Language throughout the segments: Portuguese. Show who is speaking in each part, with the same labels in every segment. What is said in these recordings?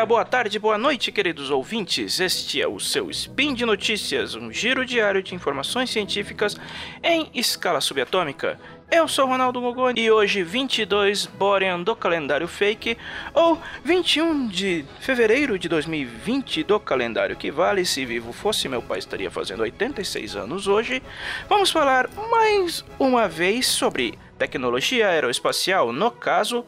Speaker 1: dia, boa tarde, boa noite, queridos ouvintes. Este é o seu Spin de Notícias, um giro diário de informações científicas em escala subatômica. Eu sou Ronaldo Gogoni e hoje, 22 Borean do calendário fake, ou 21 de fevereiro de 2020 do calendário que vale, se vivo fosse meu pai estaria fazendo 86 anos hoje, vamos falar mais uma vez sobre tecnologia aeroespacial, no caso,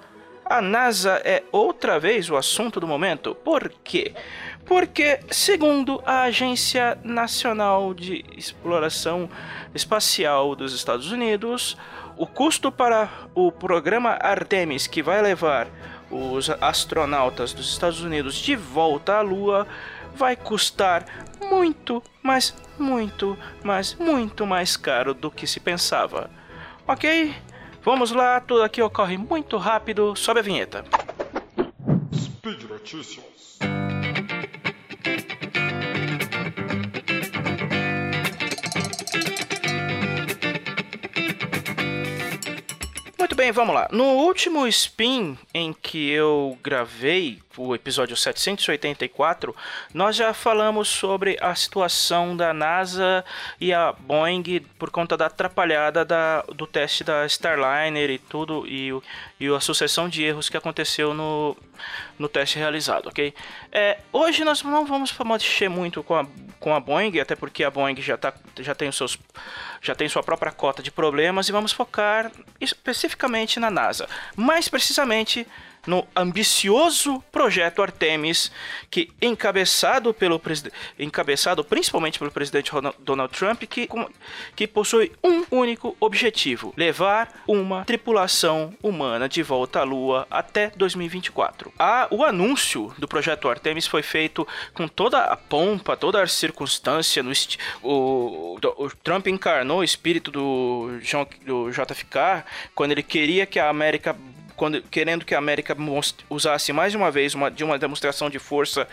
Speaker 1: a NASA é outra vez o assunto do momento. Por quê? Porque, segundo a Agência Nacional de Exploração Espacial dos Estados Unidos, o custo para o programa Artemis, que vai levar os astronautas dos Estados Unidos de volta à Lua, vai custar muito, mas muito, mas muito mais caro do que se pensava. Ok? Vamos lá, tudo aqui ocorre muito rápido. Sobe a vinheta. Speed Notícias. Bem, vamos lá. No último spin em que eu gravei, o episódio 784, nós já falamos sobre a situação da NASA e a Boeing por conta da atrapalhada da, do teste da Starliner e tudo, e, e a sucessão de erros que aconteceu no, no teste realizado, ok? É, hoje nós não vamos mexer muito com a, com a Boeing, até porque a Boeing já, tá, já, tem os seus, já tem sua própria cota de problemas, e vamos focar especificamente na NASA. Mais precisamente no ambicioso projeto Artemis, que encabeçado pelo encabeçado principalmente pelo presidente Donald Trump, que, que possui um único objetivo: levar uma tripulação humana de volta à Lua até 2024. A, o anúncio do projeto Artemis foi feito com toda a pompa, toda a circunstância. No, o, o, o Trump encarnou o espírito do, do JFK quando ele queria que a América quando, querendo que a América usasse mais uma vez uma, de uma demonstração de força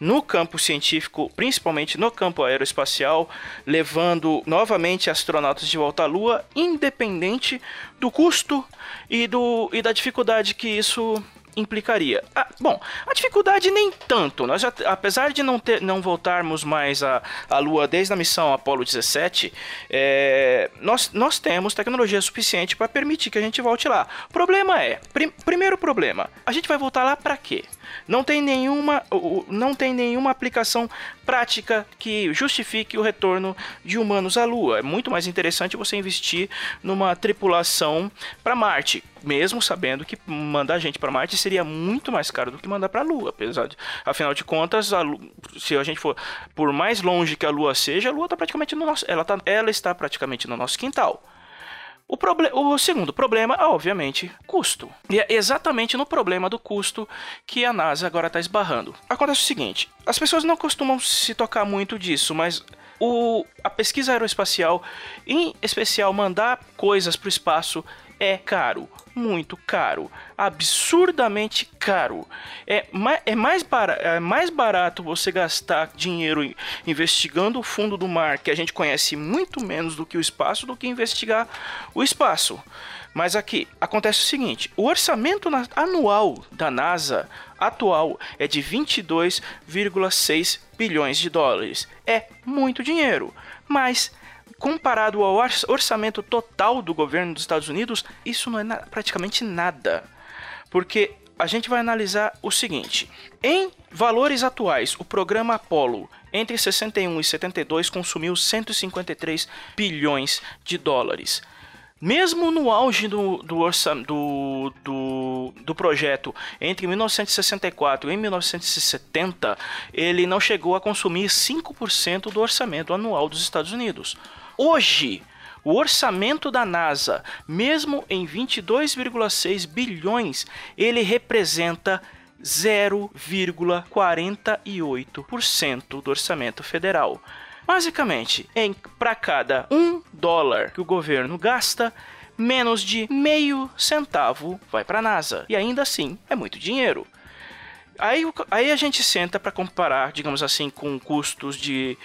Speaker 1: no campo científico, principalmente no campo aeroespacial, levando novamente astronautas de volta à Lua, independente do custo e, do, e da dificuldade que isso implicaria? Ah, bom, a dificuldade nem tanto. Nós já, apesar de não, ter, não voltarmos mais à, à Lua desde a missão Apollo 17, é, nós, nós temos tecnologia suficiente para permitir que a gente volte lá. O problema é, prim, primeiro problema, a gente vai voltar lá para quê? Não tem nenhuma, não tem nenhuma aplicação prática que justifique o retorno de humanos à Lua. É muito mais interessante você investir numa tripulação para Marte, mesmo sabendo que mandar gente para Marte seria muito mais caro do que mandar para a Lua, apesar de, afinal de contas, a Lua, se a gente for por mais longe que a Lua seja, a Lua está praticamente no nosso, ela, tá, ela está praticamente no nosso quintal. O, o, segundo problema, obviamente, custo. E é exatamente no problema do custo que a NASA agora está esbarrando. Acontece o seguinte: as pessoas não costumam se tocar muito disso, mas o, a pesquisa aeroespacial, em especial mandar coisas para o espaço, é caro muito caro, absurdamente caro. É, é, mais barato, é mais barato você gastar dinheiro investigando o fundo do mar, que a gente conhece muito menos do que o espaço, do que investigar o espaço. Mas aqui acontece o seguinte: o orçamento anual da NASA atual é de 22,6 bilhões de dólares. É muito dinheiro, mas comparado ao orçamento total do governo dos Estados Unidos, isso não é na praticamente nada. Porque a gente vai analisar o seguinte: em valores atuais, o programa Apollo entre 61 e 72 consumiu 153 bilhões de dólares. Mesmo no auge do, do, do, do, do projeto entre 1964 e 1970, ele não chegou a consumir 5% do orçamento anual dos Estados Unidos. Hoje, o orçamento da NASA, mesmo em 22,6 bilhões, ele representa 0,48% do orçamento federal. Basicamente, em para cada um dólar que o governo gasta, menos de meio centavo vai para a NASA. E ainda assim, é muito dinheiro. Aí, aí a gente senta para comparar, digamos assim, com custos de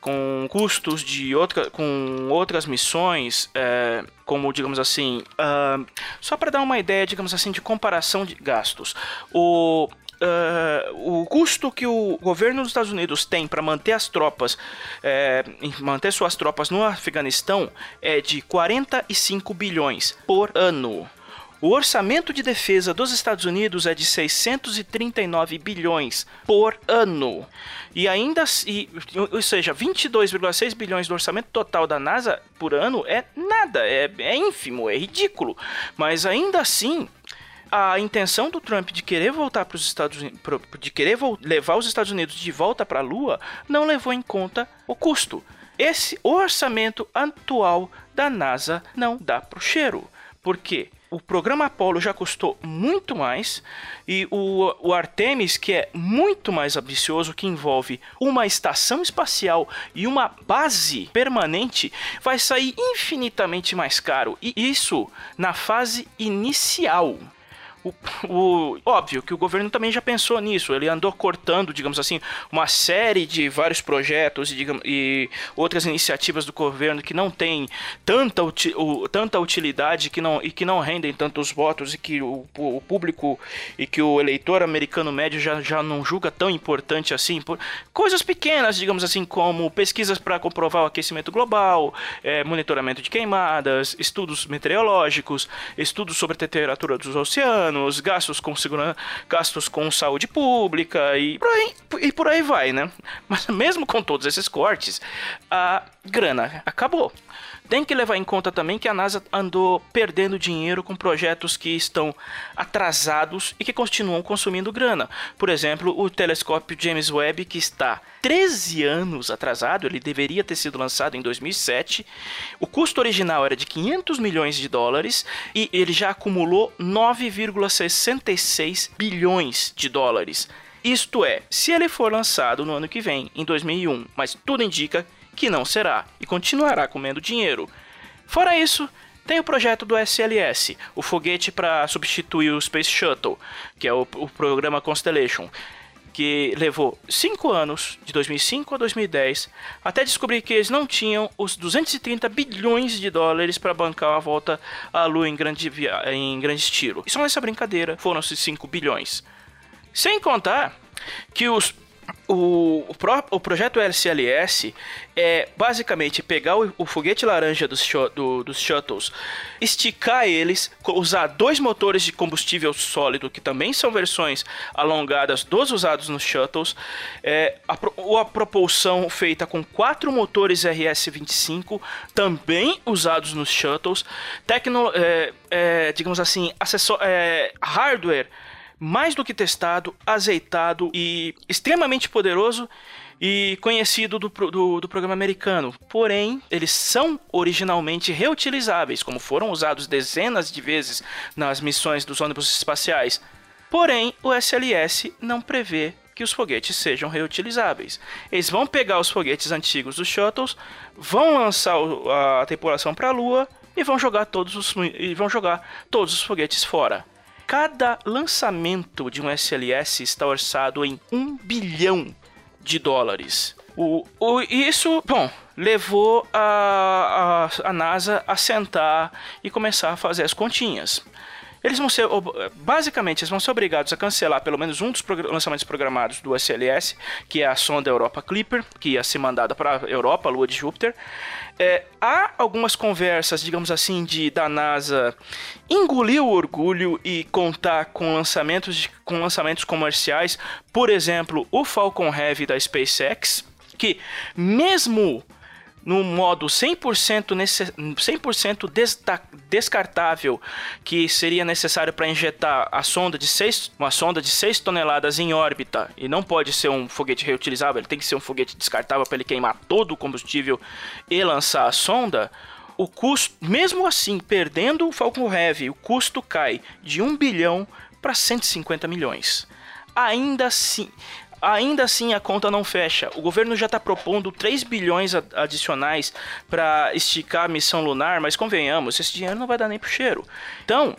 Speaker 1: com custos de outra, com outras missões, é, como digamos assim, uh, só para dar uma ideia, digamos assim, de comparação de gastos. O uh, o custo que o governo dos Estados Unidos tem para manter as tropas, é, manter suas tropas no Afeganistão é de 45 bilhões por ano. O orçamento de defesa dos Estados Unidos é de 639 bilhões por ano. E ainda, ou seja, 22,6 bilhões do orçamento total da NASA por ano é nada, é, é ínfimo, é ridículo. Mas ainda assim, a intenção do Trump de querer voltar para os Estados Unidos, de querer levar os Estados Unidos de volta para a Lua, não levou em conta o custo. Esse orçamento atual da NASA não dá pro cheiro. Por quê? O programa Apollo já custou muito mais e o, o Artemis, que é muito mais ambicioso, que envolve uma estação espacial e uma base permanente, vai sair infinitamente mais caro. E isso na fase inicial. O, o, óbvio que o governo também já pensou nisso. Ele andou cortando, digamos assim, uma série de vários projetos e, digamos, e outras iniciativas do governo que não têm tanta, o, tanta utilidade que não, e que não rendem tantos votos e que o, o, público e que o eleitor americano médio já, já não julga tão importante assim. Por coisas pequenas, digamos assim, como pesquisas para comprovar o aquecimento global, é, monitoramento de queimadas, estudos meteorológicos, estudos sobre a temperatura dos oceanos anos, gastos com segurança, gastos com saúde pública e por aí, e por aí vai, né? Mas mesmo com todos esses cortes, a grana acabou. Tem que levar em conta também que a NASA andou perdendo dinheiro com projetos que estão atrasados e que continuam consumindo grana. Por exemplo, o telescópio James Webb, que está 13 anos atrasado, ele deveria ter sido lançado em 2007. O custo original era de 500 milhões de dólares e ele já acumulou 9,66 bilhões de dólares. Isto é, se ele for lançado no ano que vem, em 2001, mas tudo indica que não será e continuará comendo dinheiro. Fora isso, tem o projeto do SLS, o foguete para substituir o Space Shuttle, que é o, o programa Constellation, que levou 5 anos, de 2005 a 2010, até descobrir que eles não tinham os 230 bilhões de dólares para bancar uma volta à Lua em grande, em grande estilo. E só nessa brincadeira foram esses 5 bilhões. Sem contar que os o, o, pro, o projeto LCLS é basicamente pegar o, o foguete laranja dos, do, dos shuttles, esticar eles, usar dois motores de combustível sólido, que também são versões alongadas dos usados nos shuttles, é, a, a propulsão feita com quatro motores RS-25, também usados nos shuttles, tecno, é, é, digamos assim, acessor, é, hardware mais do que testado, azeitado e extremamente poderoso e conhecido do, do, do, programa americano. Porém, eles são originalmente reutilizáveis, como foram usados dezenas de vezes nas missões dos ônibus espaciais. Porém, o SLS não prevê que os foguetes sejam reutilizáveis. Eles vão pegar os foguetes antigos dos shuttles, vão lançar a tripulação para a Lua e vão jogar todos os, e vão jogar todos os foguetes fora. Cada lançamento de um SLS está orçado em um bilhão de dólares. O, o, isso, bom, levou a, a, a NASA a sentar e começar a fazer as continhas. Eles vão ser, basicamente, eles vão ser obrigados a cancelar pelo menos um dos lançamentos programados do SLS, que é a sonda Europa Clipper, que ia ser mandada para a Europa, a Lua de Júpiter. É, há algumas conversas, digamos assim, de da NASA engolir o orgulho e contar com lançamentos, de, com lançamentos comerciais, por exemplo, o Falcon Heavy da SpaceX, que mesmo no modo 100%, nesse, 100% descartável que seria necessário para injetar a sonda de 6, uma sonda de 6 toneladas em órbita e não pode ser um foguete reutilizável, ele tem que ser um foguete descartável para ele queimar todo o combustível e lançar a sonda, o custo, mesmo assim, perdendo o Falcon Heavy, o custo cai de 1 bilhão para 150 milhões. Ainda assim, Ainda assim, a conta não fecha. O governo já está propondo 3 bilhões adicionais para esticar a missão lunar, mas convenhamos, esse dinheiro não vai dar nem pro cheiro. Então,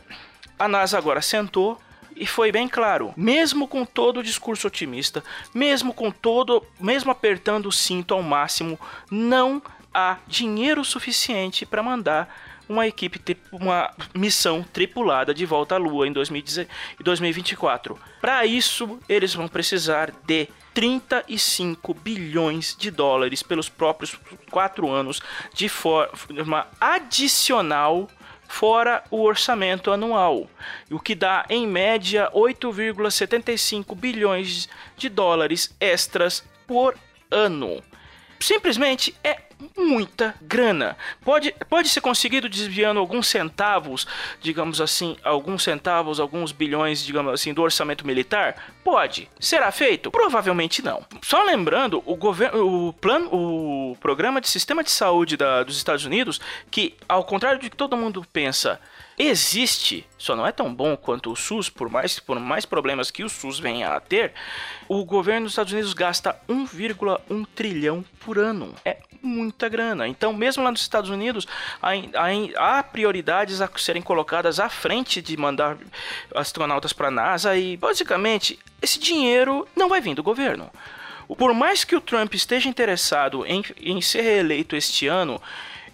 Speaker 1: a NASA agora sentou e foi bem claro, mesmo com todo o discurso otimista, mesmo com todo, mesmo apertando o cinto ao máximo, não há dinheiro suficiente para mandar uma equipe, uma missão tripulada de volta à Lua em 2024. Para isso, eles vão precisar de 35 bilhões de dólares pelos próprios quatro anos de forma adicional fora o orçamento anual, o que dá em média 8,75 bilhões de dólares extras por ano. Simplesmente é muita grana. Pode, pode ser conseguido desviando alguns centavos, digamos assim, alguns centavos, alguns bilhões, digamos assim, do orçamento militar? Pode. Será feito? Provavelmente não. Só lembrando, o governo, o plano, o programa de sistema de saúde da, dos Estados Unidos, que ao contrário de que todo mundo pensa, existe, só não é tão bom quanto o SUS, por mais, por mais problemas que o SUS venha a ter, o governo dos Estados Unidos gasta 1,1 trilhão por ano. É muita grana. Então, mesmo lá nos Estados Unidos, há, há, prioridades a serem colocadas à frente de mandar astronautas para a NASA e, basicamente, esse dinheiro não vai vir do governo. Por mais que o Trump esteja interessado em, em ser reeleito este ano,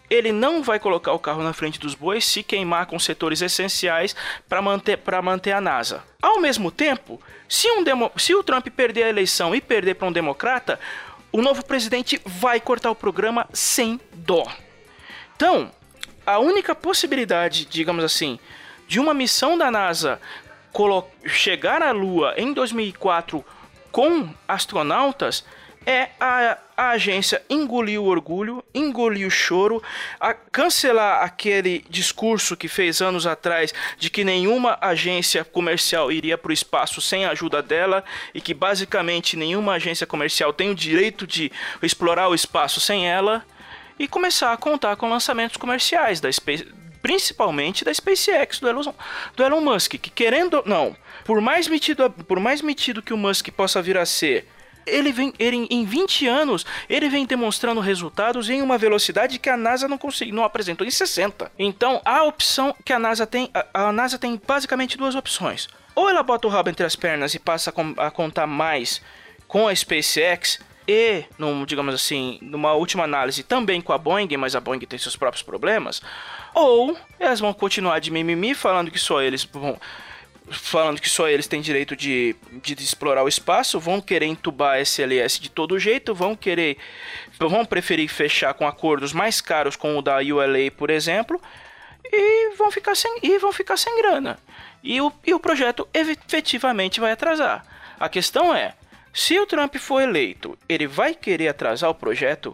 Speaker 1: ele não vai colocar o carro na frente dos bois se queimar com setores essenciais para manter, manter a NASA. Ao mesmo tempo, se, um demo, se o Trump perder a eleição e perder para um democrata, o novo presidente vai cortar o programa sem dó. Então, a única possibilidade, digamos assim, de uma missão da NASA chegar à Lua em 2004 com astronautas é a, a agência engolir o orgulho, engolir o choro, a cancelar aquele discurso que fez anos atrás de que nenhuma agência comercial iria para o espaço sem a ajuda dela e que basicamente nenhuma agência comercial tem o direito de explorar o espaço sem ela e começar a contar com lançamentos comerciais da Space, principalmente da SpaceX do Elon, do Elon Musk, que querendo não, por mais metido, por mais metido que o Musk possa vir a ser ele vem, ele, em 20 anos, ele vem demonstrando resultados em uma velocidade que a NASA não conseguiu, não apresentou em 60. Então, a opção que a NASA tem, a, a NASA tem basicamente duas opções. Ou ela bota o rabo entre as pernas e passa a, com, a contar mais com a SpaceX e, num, digamos assim, numa última análise também com a Boeing, mas a Boeing tem seus próprios problemas, ou elas vão continuar de mimimi falando que só eles vão falando que só eles têm direito de, de, explorar o espaço, vão querer entubar SLS de todo jeito, vão querer, vão preferir fechar com acordos mais caros com o da ULA, por exemplo, e vão ficar sem, e vão ficar sem grana. E o, e o projeto efetivamente vai atrasar. A questão é, se o Trump for eleito, ele vai querer atrasar o projeto?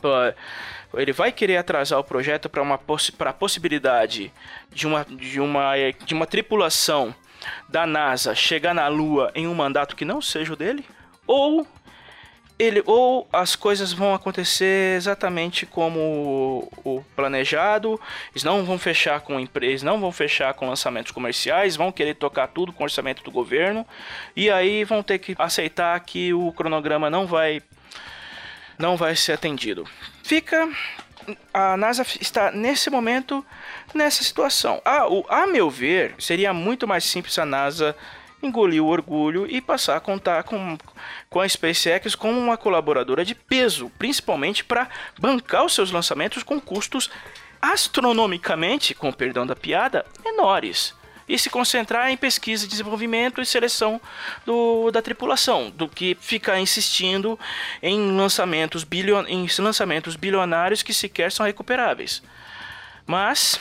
Speaker 1: Ele vai querer atrasar o projeto para uma possi a possibilidade de uma, de, uma, de uma tripulação da NASA chegar na Lua em um mandato que não seja o dele, ou ele ou as coisas vão acontecer exatamente como o planejado, eles não vão fechar com empresas, não vão fechar com lançamentos comerciais, vão querer tocar tudo com orçamento do governo e aí vão ter que aceitar que o cronograma não vai não vai ser atendido. Fica a NASA está nesse momento nessa situação. A, o, a meu ver, seria muito mais simples a NASA engolir o orgulho e passar a contar com, com a SpaceX como uma colaboradora de peso, principalmente para bancar os seus lançamentos com custos astronomicamente, com perdão da piada, menores e se concentrar em pesquisa, desenvolvimento e seleção do, da tripulação, do que ficar insistindo em lançamentos, bilion, em lançamentos bilionários que sequer são recuperáveis. Mas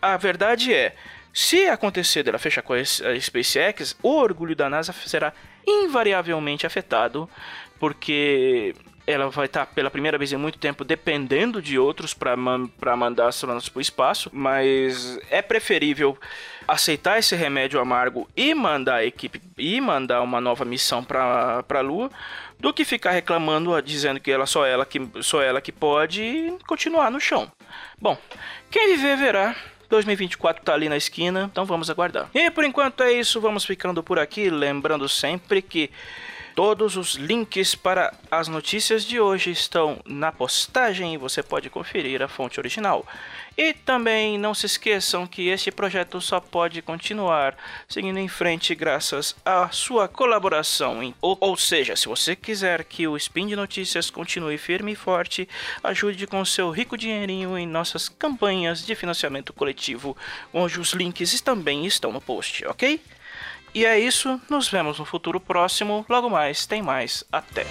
Speaker 1: a verdade é, se acontecer dela fechar com a SpaceX, o orgulho da NASA será invariavelmente afetado, porque ela vai estar pela primeira vez em muito tempo dependendo de outros para man mandar astronautas para o espaço, mas é preferível aceitar esse remédio amargo e mandar a equipe e mandar uma nova missão para a Lua do que ficar reclamando, dizendo que ela só ela que só ela que pode continuar no chão. Bom, quem viver verá. 2024 tá ali na esquina, então vamos aguardar. E por enquanto é isso, vamos ficando por aqui, lembrando sempre que Todos os links para as notícias de hoje estão na postagem e você pode conferir a fonte original. E também não se esqueçam que este projeto só pode continuar seguindo em frente graças à sua colaboração. Ou, ou seja, se você quiser que o Spin de Notícias continue firme e forte, ajude com seu rico dinheirinho em nossas campanhas de financiamento coletivo, onde os links também estão no post, ok? E é isso, nos vemos no futuro próximo. Logo mais, tem mais. Até!